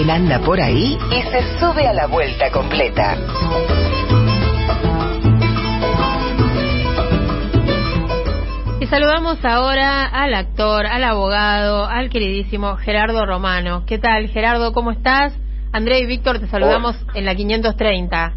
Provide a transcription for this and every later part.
Alguien anda por ahí y se sube a la vuelta completa. Y saludamos ahora al actor, al abogado, al queridísimo Gerardo Romano. ¿Qué tal, Gerardo? ¿Cómo estás? André y Víctor, te saludamos en la 530.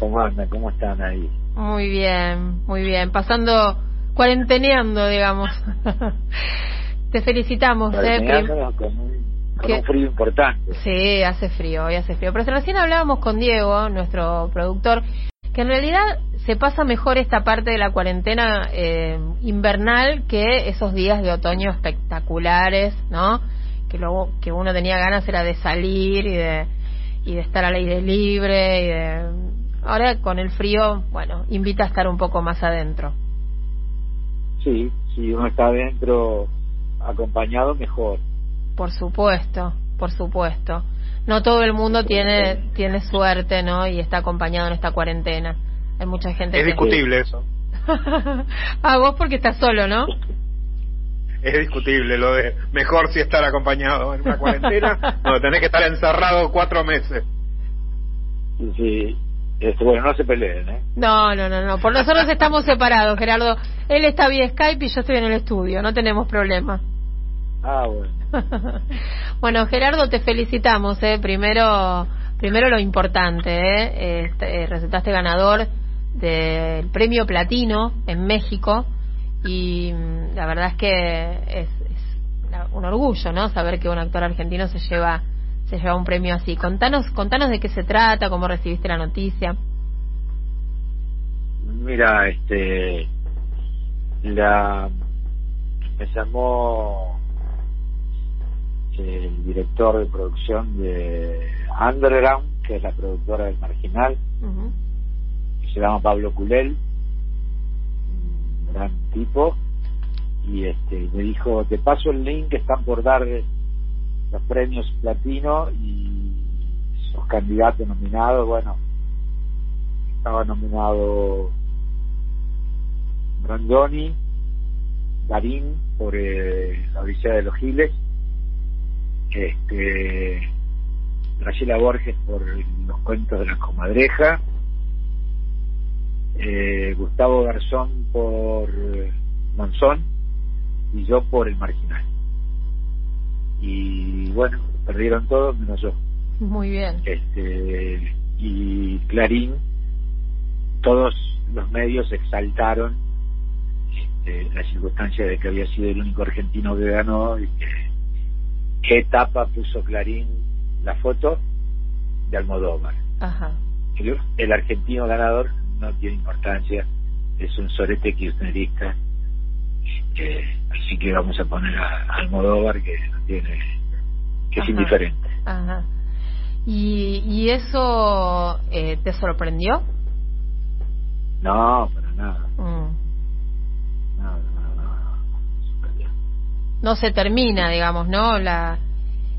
¿Cómo andan? ¿Cómo están ahí? Muy bien, muy bien. Pasando, cuarenteneando, digamos. te felicitamos. Eh, con, un, con un frío importante. Sí, hace frío, hoy hace frío. Pero recién hablábamos con Diego, nuestro productor, que en realidad se pasa mejor esta parte de la cuarentena eh, invernal que esos días de otoño espectaculares, ¿no? Que luego que uno tenía ganas era de salir y de y de estar al aire libre y de ahora con el frío, bueno, invita a estar un poco más adentro. Sí, si uno está adentro acompañado mejor. Por supuesto, por supuesto. No todo el mundo tiene tiene suerte, ¿no? Y está acompañado en esta cuarentena. Hay mucha gente. Es discutible eso. ah, vos porque estás solo, ¿no? Es discutible lo de mejor si estar acompañado en una cuarentena, no tenés que estar encerrado cuatro meses. Sí, este, bueno, no se peleen, ¿eh? No, no, no, no. Por nosotros estamos separados, Gerardo. Él está vía Skype y yo estoy en el estudio, no tenemos problema. Ah, bueno. bueno, Gerardo, te felicitamos, ¿eh? Primero, primero lo importante, ¿eh? Este, eh resultaste ganador del premio platino en México y mm, la verdad es que es, un orgullo, ¿no? Saber que un actor argentino se lleva se lleva un premio así. Contanos, contanos de qué se trata, cómo recibiste la noticia. Mira, este, la me llamó el director de producción de Underground, que es la productora del Marginal, se llama Pablo Culel, un gran tipo, y este me dijo, te paso el link que están por dar los premios platino y sus candidatos nominados, bueno, estaba nominado Brandoni, Darín por eh, la Odisea de los Giles, este Graciela Borges por los cuentos de la comadreja, eh, Gustavo Garzón por Monzón y yo por el marginal. Y bueno, perdieron todos menos yo. Muy bien. Este, y Clarín, todos los medios exaltaron este, la circunstancia de que había sido el único argentino que ganó y que qué etapa puso Clarín la foto de Almodóvar. Ajá. el argentino ganador no tiene importancia, es un sorete kirchnerista. Eh, así que vamos a poner a, Almodóvar que no tiene que es indiferente. Ajá. ¿Y, y eso eh, te sorprendió? No, para nada. Mm. No se termina, digamos, ¿no? La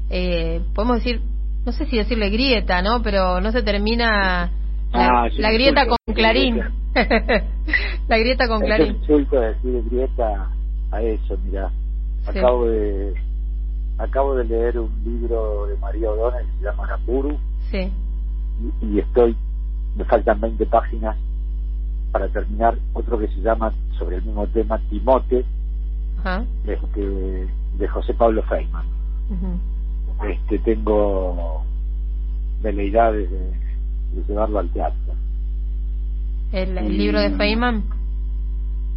eh, podemos decir, no sé si decirle grieta, ¿no? Pero no se termina la, Ah, grieta con Clarín. la grieta con Clarín. Es insulto decir grieta a eso, mira. Acabo de acabo de leer un libro de María O'Donnell que se llama Aramburu. Sí. Y, y, estoy, me faltan 20 páginas para terminar otro que se llama sobre el mismo tema Timote, Ajá. este, de José Pablo Feynman. Uh -huh. Este tengo veleidades de, de llevarlo al teatro. ¿El, el libro de Feynman?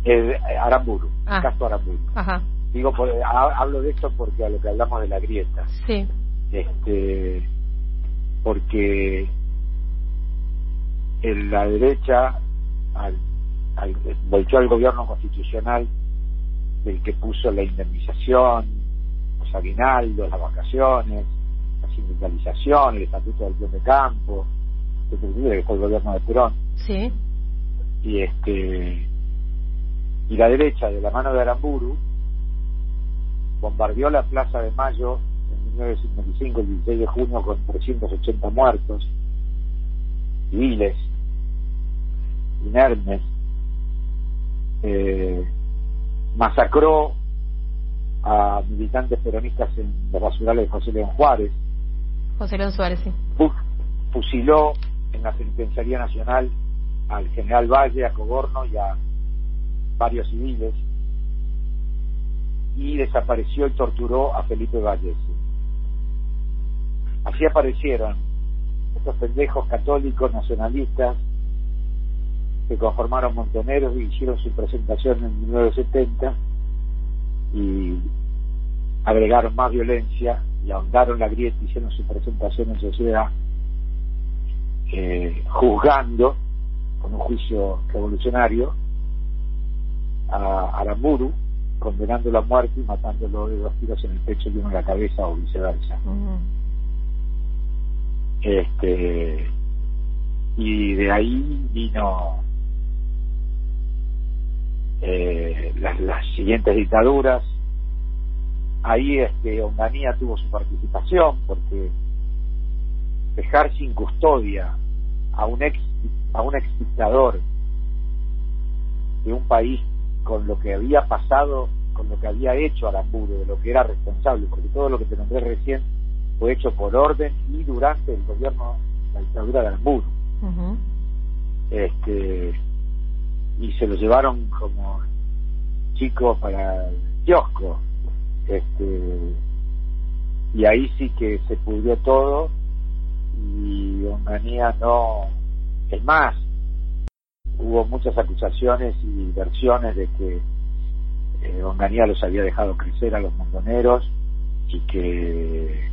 El, Aramburu, ah. caso Aramburu. Ajá. Digo, por, hablo de esto porque a lo que hablamos de la grieta. Sí. Este, porque en la derecha al, al, volvió al gobierno constitucional del que puso la indemnización, los aguinaldos, las vacaciones, la sindicalización, el estatuto del plan de campo, que fue el gobierno de Perón. Sí. Y este y la derecha de la mano de Aramburu bombardeó la Plaza de Mayo en 1955, el 16 de junio, con 380 muertos, civiles, inermes, eh, masacró a militantes peronistas en los basurales de José León Juárez, José León Suárez, sí. fusiló en la Penitenciaría Nacional al general Valle, a Coborno y a varios civiles y desapareció y torturó a Felipe Valles. Así aparecieron estos pendejos católicos nacionalistas que conformaron Montoneros y hicieron su presentación en 1970 y agregaron más violencia y ahondaron la grieta, hicieron su presentación en sociedad eh, juzgando con un juicio revolucionario a Aramburu, condenándolo a muerte y matándolo de dos tiros en el pecho y uno en la cabeza o viceversa. Este y de ahí vino eh, las, las siguientes dictaduras. Ahí este Onganía tuvo su participación porque dejar sin custodia a un ex a un ex dictador de un país con lo que había pasado, con lo que había hecho Aramburu, de lo que era responsable, porque todo lo que te nombré recién fue hecho por orden y durante el gobierno, la dictadura de Aramburu. Este y se lo llevaron como chico para el kiosco. Este y ahí sí que se pudrió todo y Onganía no es más hubo muchas acusaciones y versiones de que eh, Onganía los había dejado crecer a los montoneros y que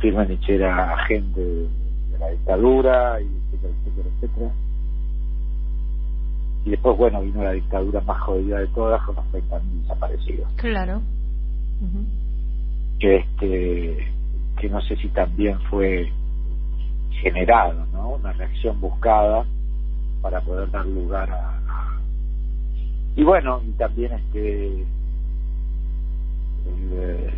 Firmenich era agente de la dictadura y etcétera, etcétera, etcétera. Y después, bueno, vino la dictadura más jodida de todas con los 30.000 desaparecidos. Claro. Que este que no sé si también fue generado, ¿no? Una reacción buscada para poder dar lugar a, y bueno, y también este el, eh,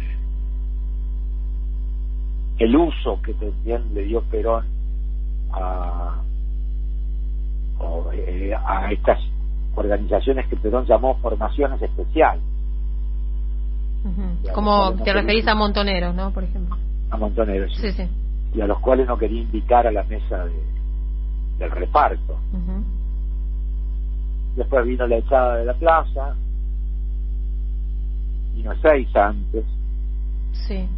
el uso que también le dio Perón a eh, a estas organizaciones que Perón llamó formaciones especiales. Como te referís a Montoneros, ¿no? Por ejemplo. A Montoneros. Sí, sí y a los cuales no quería invitar a la mesa de, del reparto. Después vino la echada de la plaza, vino seis antes. Sí.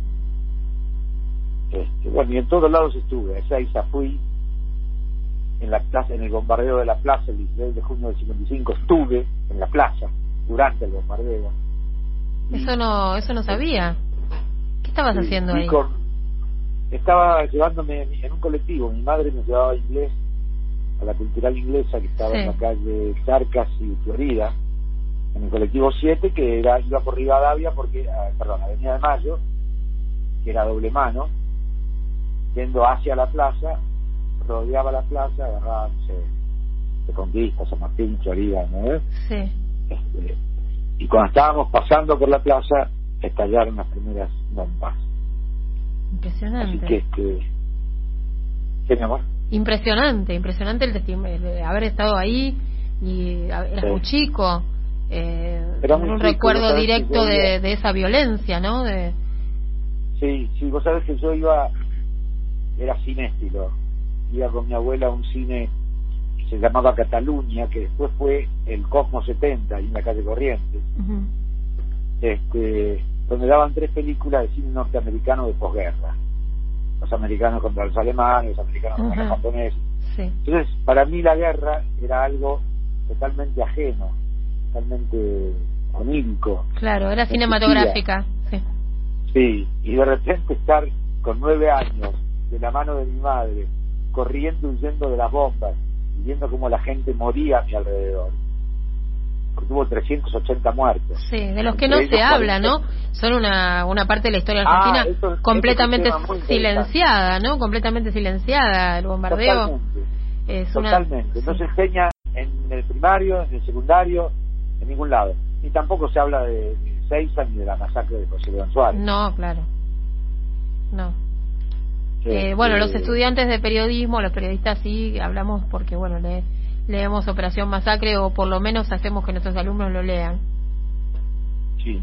Este, bueno, y en todos lados estuve. A Ezeiza fui, en la plaza, en el bombardeo de la plaza, el 16 de junio del 55, estuve en la plaza durante el bombardeo. Eso no, eso no sabía. ¿Qué estabas haciendo ahí? estaba llevándome en un colectivo, mi madre me llevaba a inglés, a la cultural inglesa que estaba en la calle Sarcas y Florida, en el colectivo 7 que era iba por Rivadavia porque, ah, perdón, Avenida de Mayo, que era doble mano, yendo hacia la plaza, rodeaba la plaza, agarraba, no sé, de Conquista, San Martín, Florida, ¿no? Sí. Este, y cuando estábamos pasando por la plaza, estallaron las primeras bombas Impresionante. Así que, ¿Qué, mi amor? Impresionante, impresionante el de haber estado ahí y eras muy chico. Eh, un recuerdo directo de, de, esa violencia, ¿no? De... Sí, sí, vos sabés que yo iba, era cinéfilo, iba con mi abuela a un cine que se llamaba Cataluña, que después fue el Cosmo 70, ahí en la calle Corrientes. Este donde daban tres películas de cine norteamericano de posguerra. Los americanos contra los alemanes, los americanos contra los japoneses. Entonces, para mí la guerra era algo totalmente ajeno, totalmente onírico. Claro, era cinematográfica. Sí. sí, y de repente estar con nueve años de la mano de mi madre, corriendo, huyendo de las bombas, y viendo cómo la gente moría a mi alrededor porque hubo 380 muertos. Sí, de los que no se habla, ¿no? Son una, una parte de la historia ah, argentina completamente silenciada, ¿no? Completamente silenciada, el bombardeo. Totalmente. No se enseña en el primario, en el secundario, en ningún lado. Ni tampoco se habla de, Seiza ni de la masacre de José León Suárez. No, claro. No. Eh, bueno, los estudiantes de periodismo, los periodistas sí, hablamos porque, bueno, le leemos Operación Masacre o por lo menos hacemos que nuestros alumnos lo lean. Sí.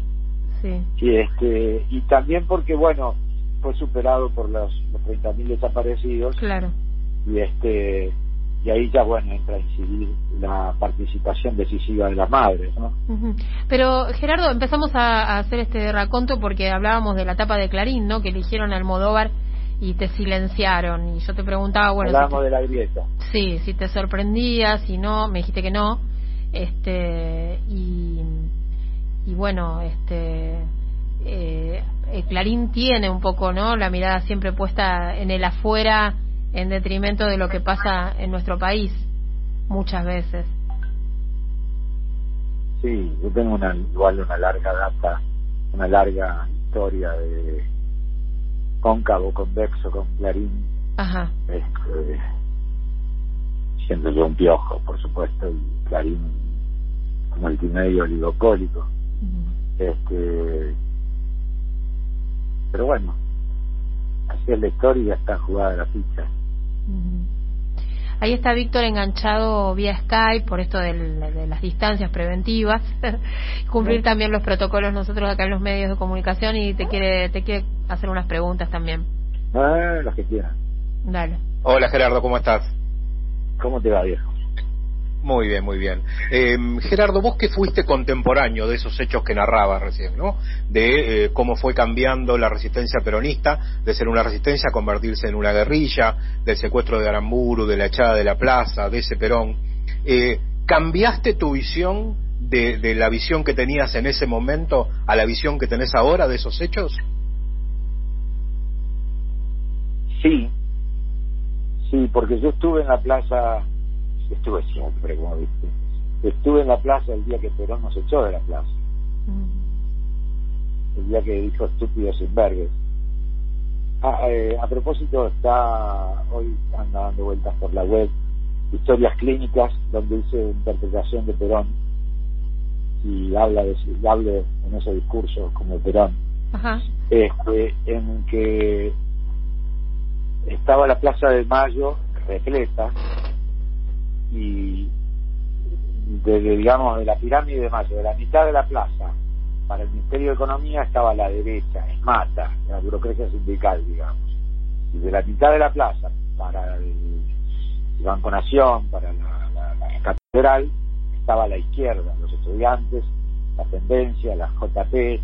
Sí. este, y también porque, bueno, fue superado por los, los 30.000 desaparecidos. Claro. Y este y ahí ya bueno entra a incidir la participación decisiva de las madres ¿no? pero Gerardo empezamos a, hacer este raconto porque hablábamos de la etapa de Clarín no que eligieron al Almodóvar y te silenciaron. Y yo te preguntaba bueno hablábamos de la grieta. Sí si te sorprendía si no me dijiste que no. Este y y bueno este eh, Clarín tiene un poco no la mirada siempre puesta en el afuera en detrimento de lo que pasa en nuestro país muchas veces. Sí, yo tengo una, igual una larga data, una larga historia de cóncavo, convexo, con clarín. Ajá. Este, siendo yo un piojo, por supuesto, y clarín multimedio oligocólico. Este, pero bueno, así es la historia y ya está jugada la ficha. Ahí está Víctor enganchado vía Skype por esto de las distancias preventivas, cumplir también los protocolos nosotros acá en los medios de comunicación y te quiere te quiere hacer unas preguntas también. Ah, las que quieran. Dale. Hola Gerardo, ¿cómo estás? ¿Cómo te va, viejo? Muy bien, muy bien. Eh, Gerardo, vos que fuiste contemporáneo de esos hechos que narrabas recién, ¿no? De eh, cómo fue cambiando la resistencia peronista, de ser una resistencia a convertirse en una guerrilla, del secuestro de Aramburu, de la echada de la plaza, de ese Perón. Eh, ¿Cambiaste tu visión de la visión que tenías en ese momento a la visión que tenés ahora de esos hechos? Sí, sí, porque yo estuve en la plaza estuve siempre, como viste. Estuve en la plaza el día que Perón nos echó de la plaza. El día que dijo estúpidos sin vergues. Ah, eh, a propósito, está hoy anda dando vueltas por la web historias clínicas donde hice interpretación de Perón y habla de hable en ese discurso como Perón este en que estaba la plaza de Mayo repleta y de, digamos de la pirámide de Mayo, de la mitad de la plaza para el Ministerio de Economía estaba a la derecha, es mata, la burocracia sindical, digamos. Y de la mitad de la plaza para el, Banco Nación, para la, la, catedral, estaba a la izquierda, los estudiantes, la tendencia, la JP,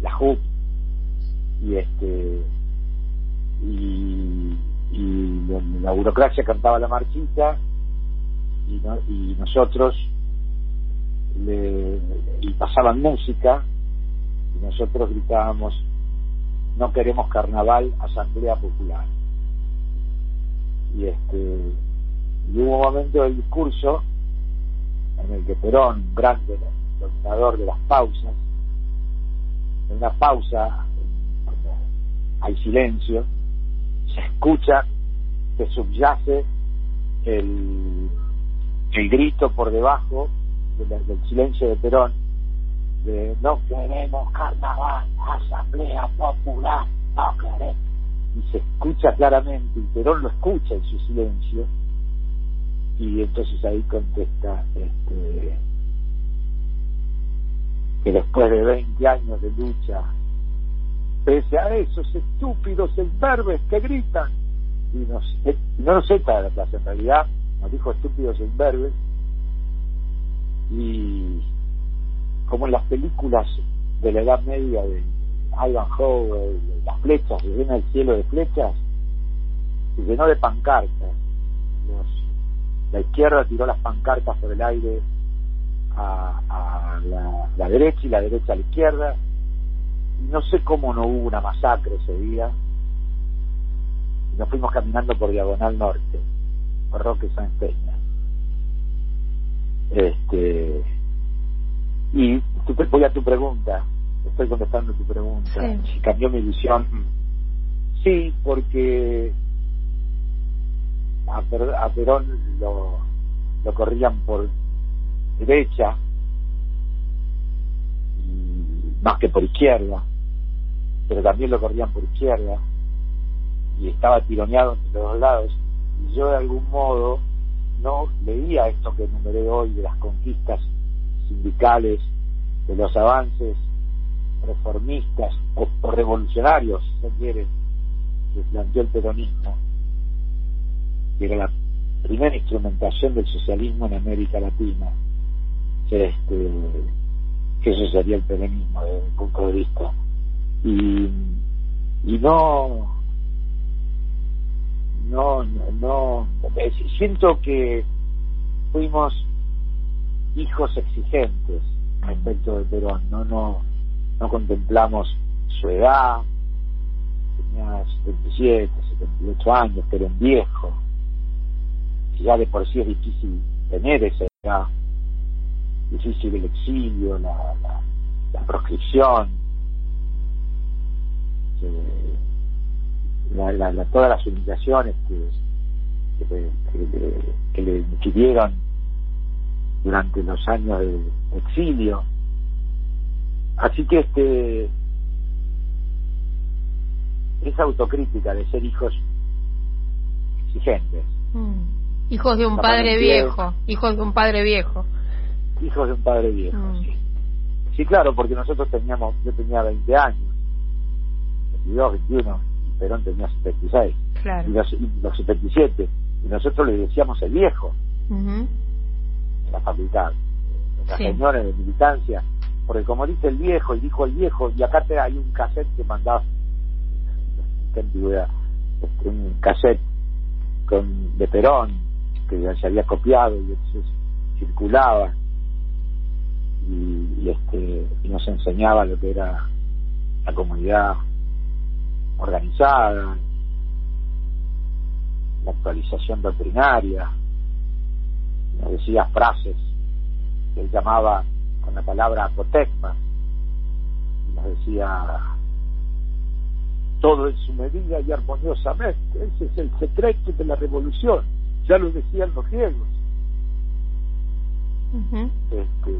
la JUP, y este y, y la burocracia cantaba la marchita y, nosotros le, y pasaban música y nosotros gritábamos no queremos carnaval asamblea popular y este y hubo un momento del discurso en el que Perón grande dominador de las pausas en una pausa hay silencio se escucha se subyace el el grito por debajo del silencio de Perón de no queremos carnaval, asamblea popular, no queremos. Y se escucha claramente, y Perón lo escucha en su silencio, y entonces ahí contesta este, que después de 20 años de lucha, pese a esos estúpidos enverbes que gritan, y no, no echa de la plaza, en realidad nos dijo estúpidos e imberbes, y como en las películas de la Edad Media de Ivanhoe, las flechas, se llena el cielo de flechas, se llenó de pancartas. la izquierda tiró las pancartas por el aire a, la, derecha y la derecha a la izquierda. Y no sé cómo no hubo una masacre ese día. Y nos fuimos caminando por Diagonal Norte Roque Sáenz Peña. Este, y voy a tu pregunta, estoy contestando tu pregunta, si cambió mi visión. Sí, porque a, Perón lo, lo corrían por derecha, más que por izquierda, pero también lo corrían por izquierda, y estaba tironeado entre los dos lados y yo de algún modo no leía esto que enumeré hoy de las conquistas sindicales, de los avances reformistas o, revolucionarios, si se quiere, que planteó el peronismo, que era la primera instrumentación del socialismo en América Latina, este, que eso sería el peronismo desde mi de vista. Y, y no, no, no, siento que fuimos hijos exigentes respecto de Perón, no, no, no contemplamos su edad, tenía 77, 78 años, pero en viejo, ya de por sí es difícil tener esa edad, difícil el exilio, la, la, proscripción, la, la, todas las humillaciones que, que, le inquirieron durante los años de exilio. Así que este esa autocrítica de ser hijos exigentes. Mm. Hijos de un padre viejo, hijos de un padre viejo. Hijos de un padre viejo, mm. sí. Sí, claro, porque nosotros teníamos, yo tenía 20 años, 22, 21, y Perón tenía 76. Claro. Y los, y los 77. Y nosotros le decíamos el viejo la facultad, en las reuniones de militancia, porque como dice el viejo y dijo el viejo, y acá te, hay un cassette que mandaba, qué antigüedad, este, un cassette con, de Perón, que ya se había copiado y entonces circulaba y, este y nos enseñaba lo que era la comunidad organizada, la actualización doctrinaria, nos decía frases que él llamaba con la palabra apotecma, nos decía todo en su medida y armoniosamente, ese es el secreto de la revolución, ya lo decían los griegos. este,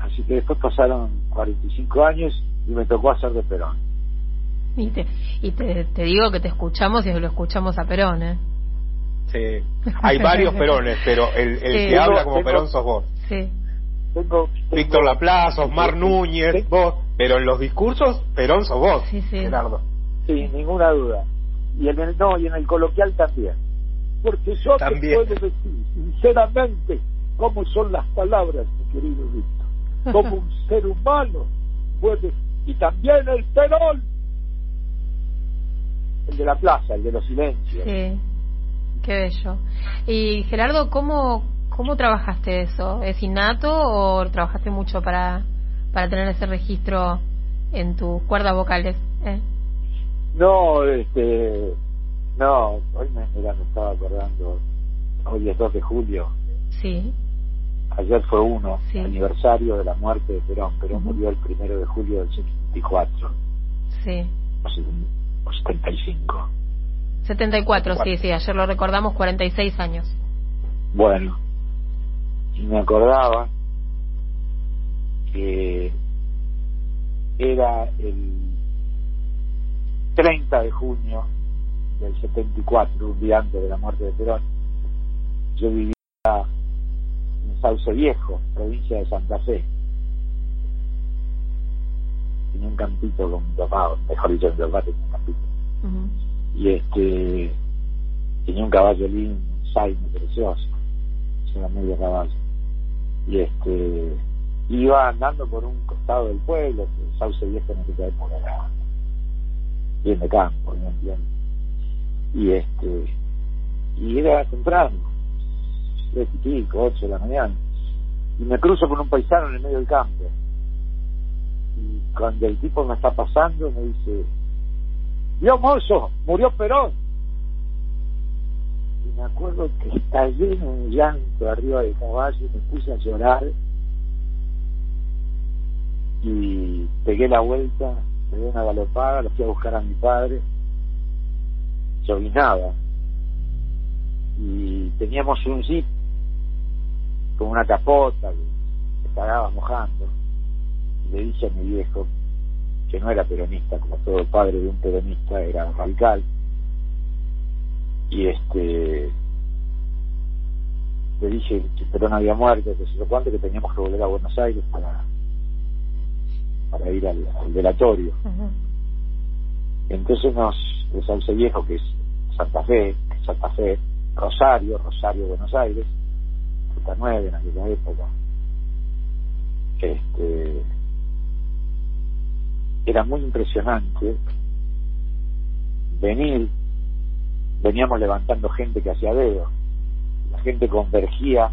así que después pasaron 45 años y me tocó hacer de Perón. Y te, y te, te digo que te escuchamos y lo escuchamos a Perón, ¿eh? Sí. Hay varios Perones, pero el, el que habla como Perón sos vos. Sí. Víctor Laplace, Osmar Núñez, vos, pero en los discursos Perón sos vos, sí, sí. Gerardo. Sí, ninguna duda. Y en el no, y en el coloquial también. Porque yo también. te puedo decir sinceramente cómo son las palabras, mi querido Víctor. Como un ser humano puede, y también el Perón, el de la plaza, el de los silencios. Sí Qué bello. Y Gerardo, ¿cómo, cómo trabajaste eso? ¿Es innato o trabajaste mucho para, para tener ese registro en tus cuerdas vocales? Eh? No, este, no, hoy me, estaba acordando, hoy es 2 de julio. Sí. Ayer fue uno, aniversario de la muerte de Perón. Perón murió el primero de julio del 74. Sí. O 75. 74, sí, sí, ayer lo recordamos, 46 años. Bueno, y me acordaba que era el 30 de junio del 74, un día antes de la muerte de Perón. Yo vivía en Sauce Viejo, provincia de Santa Fe. Tenía un campito con mi papá, mejor dicho, mi papá tenía un campito y este tenía un caballo lindo, un saime precioso, era medio caballo. Y este iba andando por un costado del pueblo, que Sauce Viejo en aquella época era bien de campo, bien, bien. Y este y era temprano, tres y pico, ocho de la mañana. Y me cruzo con un paisano en el medio del campo. Y cuando el tipo me está pasando, me dice, Dios mozo, murió Perón. Y me acuerdo que estallé en un llanto arriba del caballo, y me puse a llorar y pegué la vuelta, pegué una galopada, lo fui a buscar a mi padre, llovinaba y teníamos un jeep con una capota que estaba mojando le dije a mi viejo que no era peronista, como todo padre de un peronista, era radical. Y este le dije que Perón había muerto, que se lo cuánto, que teníamos que volver a Buenos Aires para, para ir al, velatorio. Entonces nos, de Sauce Viejo, que es Santa Fe, Santa Fe, Rosario, Rosario, Buenos Aires, Ruta 9 en aquella época, este, era muy impresionante venir, veníamos levantando gente que hacía dedo, la gente convergía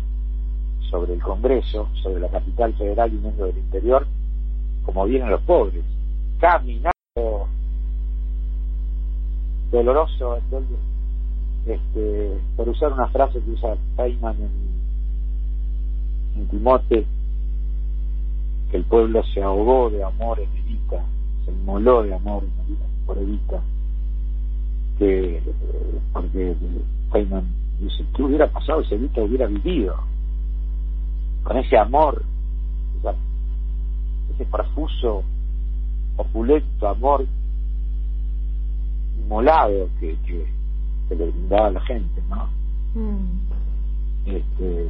sobre el Congreso, sobre la capital federal viniendo del interior, como vienen los pobres, caminando doloroso, este, por usar una frase que usa Feynman en, en Timote, que el pueblo se ahogó de amor en se inmoló de amor por Evita, que porque Feynman dice, ¿qué hubiera pasado si Evita hubiera vivido? Con ese amor, ese profuso, opulento amor inmolado que, que, le brindaba a la gente, ¿no? Mm. Este,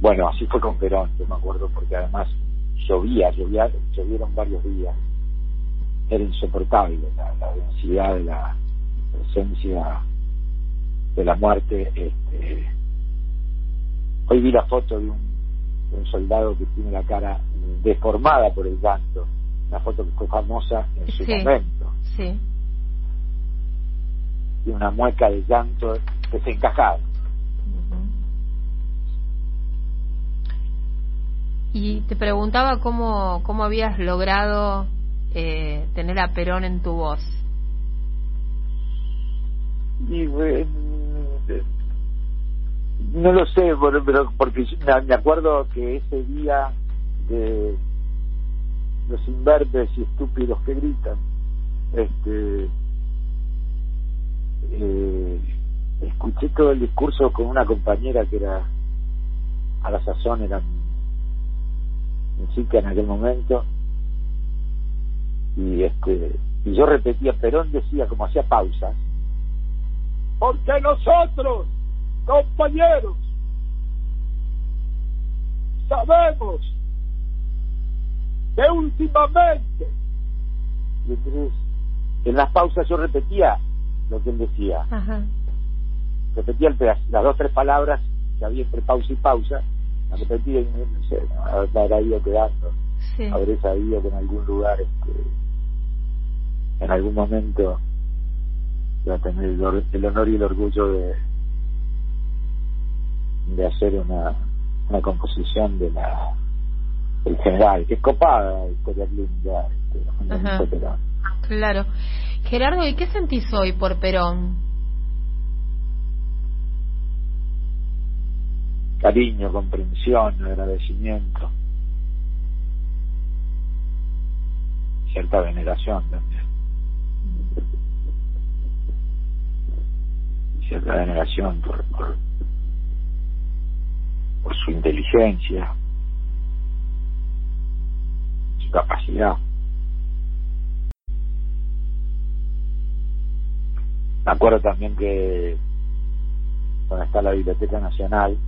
bueno, así fue con Perón, yo me acuerdo, porque además llovía, llovía, llovieron varios días. Era insoportable la, densidad de la presencia de la muerte. Este, hoy vi la foto de un, soldado que tiene la cara deformada por el llanto, una foto que fue famosa en su momento. Sí. Y una mueca de llanto desencajado. Y te preguntaba cómo, cómo habías logrado eh, tener a Perón en tu voz. Y, no lo sé, pero porque me acuerdo que ese día de los invertes y estúpidos que gritan, este, eh, escuché todo el discurso con una compañera que era a la sazón era chica en aquel momento y este y yo repetía Perón decía como hacía pausas porque nosotros compañeros sabemos que últimamente y entonces en las pausas yo repetía lo que él decía repetía las dos tres palabras que había entre pausa y pausa a repetir y no sé, habrá ido quedando, sí. habré sabido que en algún lugar, este, en algún momento, va a tener el, honor y el orgullo de, de hacer una, una composición de la el general, que es copada, historia clínica, este, Claro. Gerardo, ¿y qué sentís hoy por Perón? cariño, comprensión, agradecimiento, cierta veneración también. Cierta veneración por, por, por su inteligencia, su capacidad. Me acuerdo también que cuando está la Biblioteca Nacional,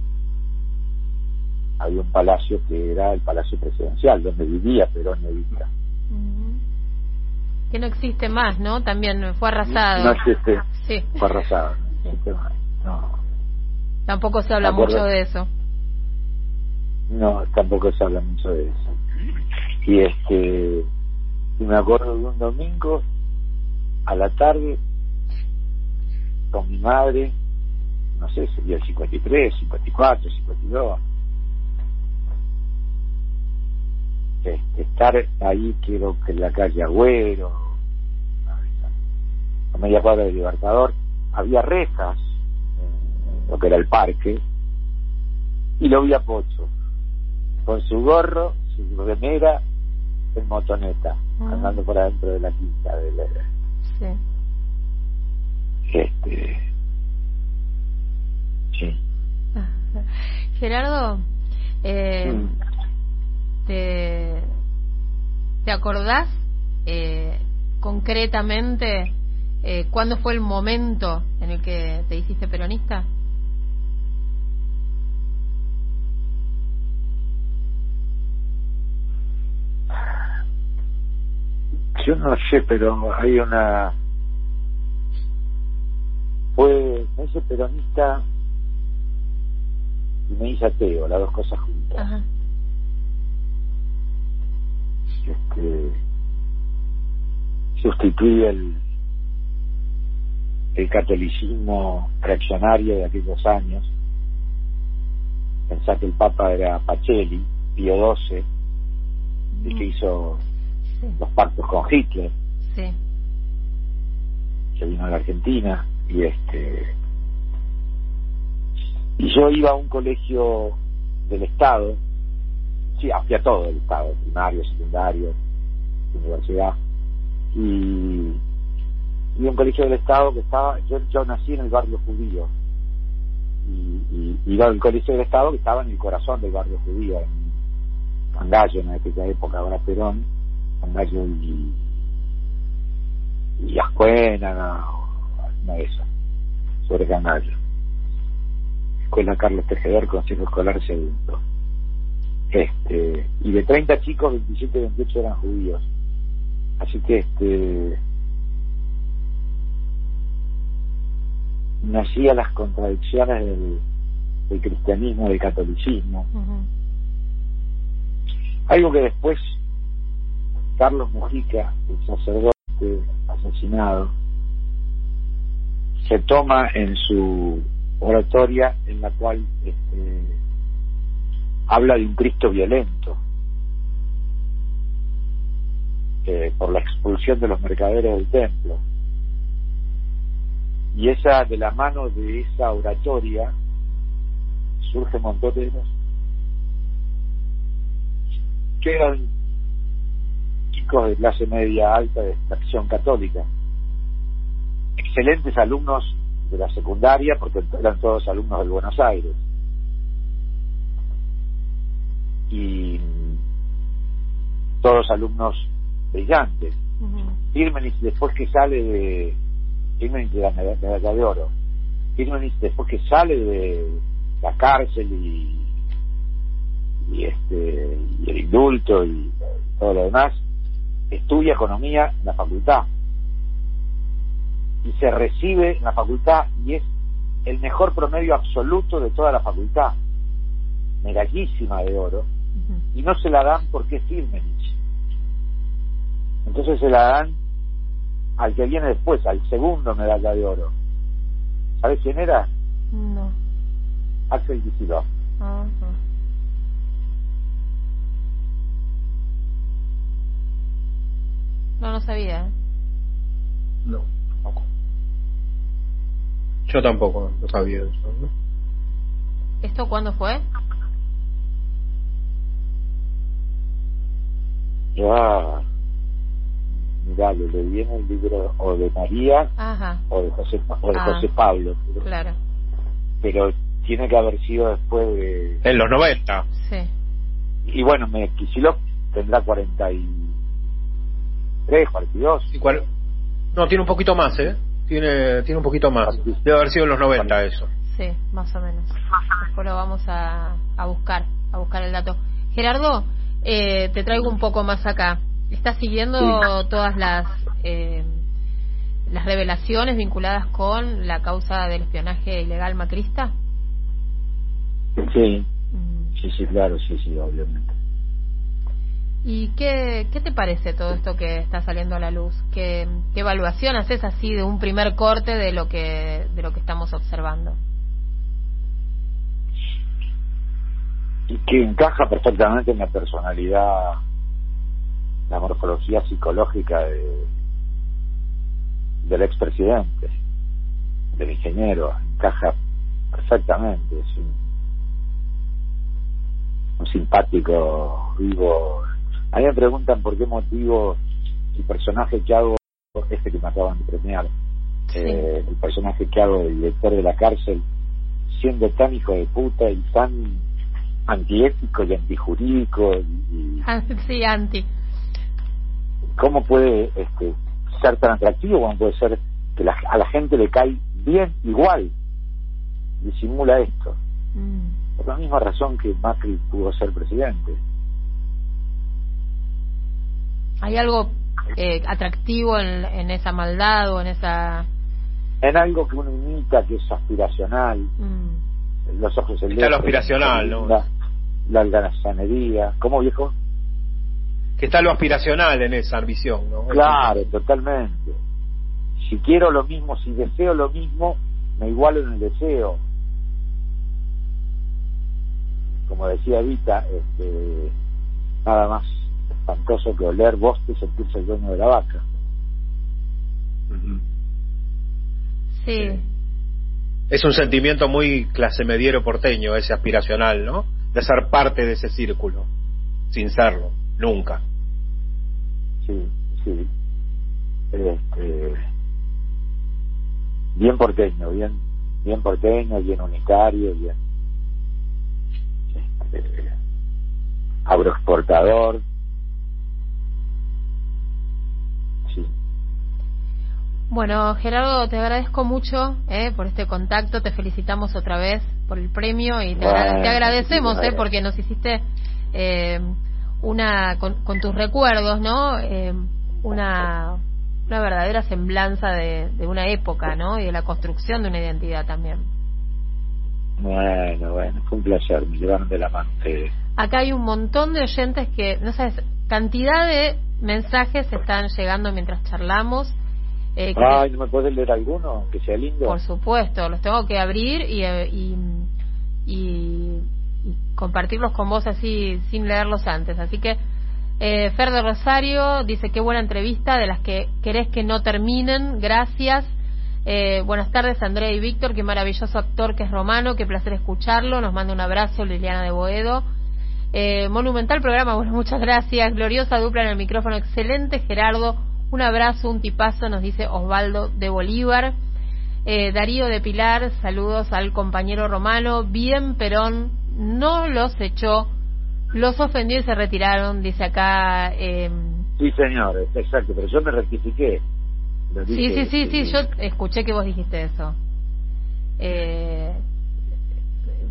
había un palacio que era el palacio presidencial, donde vivía Perón y Evita. Que no existe más, ¿no? También fue arrasado. No existe, sí. fue arrasado. No, Tampoco se habla mucho de eso. No, tampoco se habla mucho de eso. Y este, y me acuerdo de un domingo a la tarde con mi madre, no sé, sería el 53, 54, 52 estar ahí quiero que en la calle Agüero a media cuadra del Libertador había rejas en lo que era el parque y lo vi a Pocho con su gorro su remera en motoneta ah. andando por adentro de la quinta de la sí. este sí Gerardo eh, ¿Te, te acordás eh, concretamente eh, cuándo fue el momento en el que te hiciste peronista? Yo no sé, pero hay una... Fue, me hice peronista y me hice ateo, las dos cosas juntas. Ajá. Este, sustituí el, el catolicismo reaccionario de aquellos años. Pensá que el Papa era Pacelli, Pío XII, el que hizo Sí. los pactos con Hitler, Sí. que vino a la Argentina, y este y yo iba a un colegio del Estado, sí, hacia todo el Estado, primario, secundario, universidad, y, y un colegio del Estado que estaba, yo, yo nací en el barrio judío, y, y colegio del Estado que estaba en el corazón del barrio judío, en Cangallo, en aquella época, ahora Perón, Cangallo y, y Ascuena, una de esas, sobre Cangallo. Escuela Carlos Tejedor, Consejo Escolar Segundo. Este, y de 30 chicos, 27 y 28 eran judíos. Así que este nacía las contradicciones del, del cristianismo, del catolicismo. Algo que después Carlos Mujica, el sacerdote asesinado, se toma en su oratoria en la cual este, habla de un Cristo violento eh, por la expulsión de los mercaderes del templo. Y esa, de la mano de esa oratoria, surge Montoneros, que eran chicos de clase media alta de extracción católica, excelentes alumnos de la secundaria porque eran todos alumnos del Buenos Aires y todos alumnos brillantes. Ujú. Firmenich después que sale de Firmenich de la medalla, de oro. Firmenich después que sale de la cárcel y y este y el indulto y todo lo demás estudia economía en la facultad. Y se recibe en la facultad y es el mejor promedio absoluto de toda la facultad. Medallísima de oro. Y no se la dan porque es Firmenich entonces se la dan al que viene después al segundo medalla de oro ¿sabes quién era? No. Axel Kicillof Ajá. No, no sabía. ¿eh? No, tampoco. Yo tampoco no sabía eso. ¿no? ¿Esto cuándo fue? ya mirá lo leí en el libro o de María Ajá, o de José, o de Ah. José Pablo pero, claro. pero tiene que haber sido después de En los 90. Sí. y bueno me Kicillof tendrá 43 42 Y cual- No, tiene un poquito más, ¿eh? Tiene, tiene un poquito más. Debe haber sido en los 90 eso. Sí, más o menos. Después lo vamos a, a buscar, a buscar el dato. Gerardo, eh, te traigo un poco más acá. ¿Estás siguiendo Sí. todas las eh, las revelaciones vinculadas con la causa del espionaje ilegal macrista? sí Mm. sí sí claro sí sí obviamente ¿Y qué, qué te parece todo esto que está saliendo a la luz? ¿Qué, qué evaluación haces así de un primer corte de lo que de lo que estamos observando? y que encaja perfectamente en la personalidad la morfología psicológica de del expresidente del ingeniero encaja perfectamente es un, un simpático vivo a mí me preguntan por qué motivo el personaje que hago este que me acaban de premiar Sí. eh, el personaje que hago del director de la cárcel siendo tan hijo de puta y tan antiético y antijurídico y, y Ah, Sí, anti. Cómo puede este, ser tan atractivo cómo puede ser que la- a la gente le cae bien igual disimula esto Mm. por la misma razón que Macri pudo ser presidente ¿Hay algo eh, atractivo en, en, esa maldad o en esa... En algo que uno imita, que es aspiracional. Mm. Los ojos Está lo aspiracional, ¿no? La, la alganazanería. ¿Cómo, viejo? Que está lo aspiracional en esa ambición, ¿no? Claro, totalmente. Si quiero lo mismo, si deseo lo mismo, me igualo en el deseo. Como decía Vita, este, nada más espantoso que oler boste y sentirse el dueño de la vaca. Sí. Es un sentimiento muy clase mediero porteño, ese aspiracional, ¿no? De ser parte de ese círculo, sin serlo, nunca. Sí, sí. Este, bien porteño, bien, bien porteño, bien unitario, bien este, agroexportador. Sí. Bueno, Gerardo, te agradezco mucho eh, por este contacto, te felicitamos otra vez por el premio y te, agradecemos eh, porque nos hiciste eh, una con, tus recuerdos, ¿no? Eh, una una verdadera semblanza de, de, una época, ¿no? Y de la construcción de una identidad también. Bueno, bueno, fue un placer, me llevaron de la mano Acá hay un montón de oyentes que, no sabes, cantidad de mensajes están llegando mientras charlamos. Eh, Ay, ¿no me puedes leer alguno que sea lindo? Por supuesto, los tengo que abrir y, eh, y, y, y compartirlos con vos así sin leerlos antes. Así que eh, Fer de Rosario dice qué buena entrevista, de las que querés que no terminen, gracias. Eh, buenas tardes Andrea y Víctor, qué maravilloso actor que es Romano, qué placer escucharlo, nos manda un abrazo Liliana de Boedo. Eh, monumental programa, bueno, muchas gracias. Gloriosa dupla en el micrófono, excelente Gerardo, un abrazo, un tipazo, nos dice Osvaldo de Bolívar. Eh, Darío de Pilar, saludos al compañero Romano, bien Perón, no los echó los ofendió y se retiraron, dice acá. Eh... Sí, señor, exacto, pero yo me rectifiqué. sí, sí, sí, sí, yo escuché que vos dijiste eso. Eh...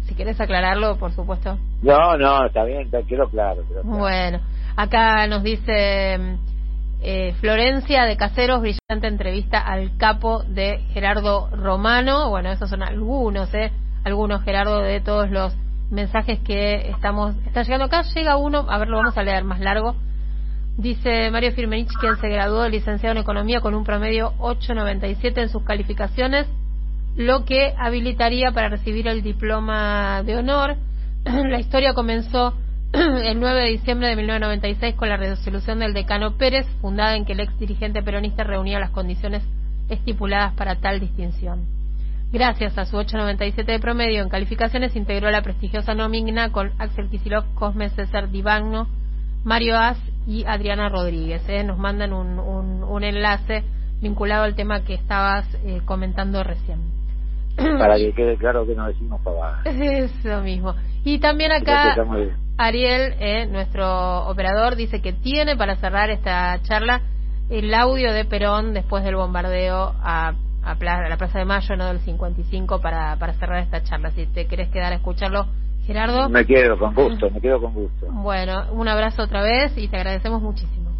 Si quieres aclararlo, por supuesto. No, no, está bien, está, quedó claro, Bueno, acá nos dice eh, Florencia de Caseros, brillante entrevista al capo de Gerardo Romano. Bueno, esos son algunos, ¿eh? Algunos, Gerardo, de todos los mensajes que estamos están llegando acá. Llega uno, a ver, lo vamos a leer más largo. Dice Mario Firmenich, quien se graduó de licenciado en Economía con un promedio 8.97 en sus calificaciones, lo que habilitaría para recibir el diploma de honor. la historia comenzó el 9 de diciembre de 1996 con la resolución del decano Pérez, fundada en que el ex dirigente peronista reunía las condiciones estipuladas para tal distinción. Gracias a su 8.97 de promedio en calificaciones, integró la prestigiosa nómina con Axel Kisilov, Cosme César Divagno, Mario As y Adriana Rodríguez. ¿eh? Nos mandan un, un, enlace vinculado al tema que estabas eh, comentando recién. Para que quede claro que no decimos pavadas. Eso mismo. Y también acá Ariel, eh, nuestro operador, dice que tiene para cerrar esta charla el audio de Perón después del bombardeo a a, la Plaza de Mayo, no del 55, para, para cerrar esta charla. Si te querés quedar a escucharlo, Gerardo. Me quedo con gusto, me quedo con gusto. Bueno, un abrazo otra vez y te agradecemos muchísimo.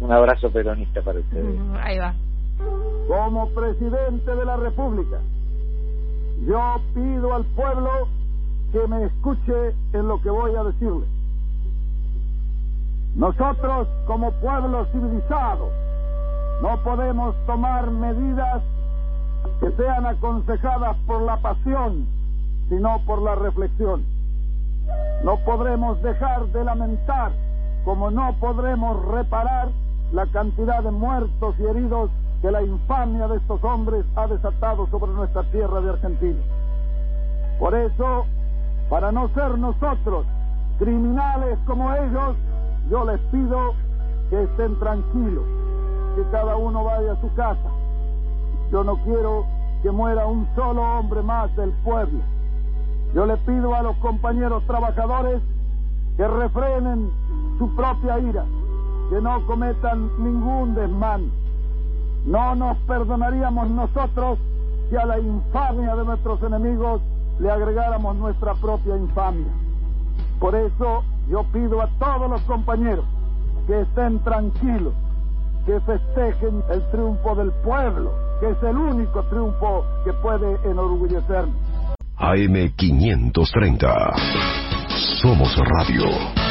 Un abrazo peronista para ustedes. Ahí va. Como presidente de la República, yo pido al pueblo que me escuche en lo que voy a decirle. Nosotros, como pueblo civilizado, no podemos tomar medidas que sean aconsejadas por la pasión, sino por la reflexión. No podremos dejar de lamentar, como no podremos reparar la cantidad de muertos y heridos que la infamia de estos hombres ha desatado sobre nuestra tierra de Argentina. Por eso, para no ser nosotros criminales como ellos, yo les pido que estén tranquilos que cada uno vaya a su casa. Yo no quiero que muera un solo hombre más del pueblo. Yo le pido a los compañeros trabajadores que refrenen su propia ira, que no cometan ningún desmán. No nos perdonaríamos nosotros si a la infamia de nuestros enemigos le agregáramos nuestra propia infamia. Por eso yo pido a todos los compañeros que estén tranquilos, que festejen el triunfo del pueblo, que es el único triunfo que puede enorgullecernos. AM530. Somos Radio.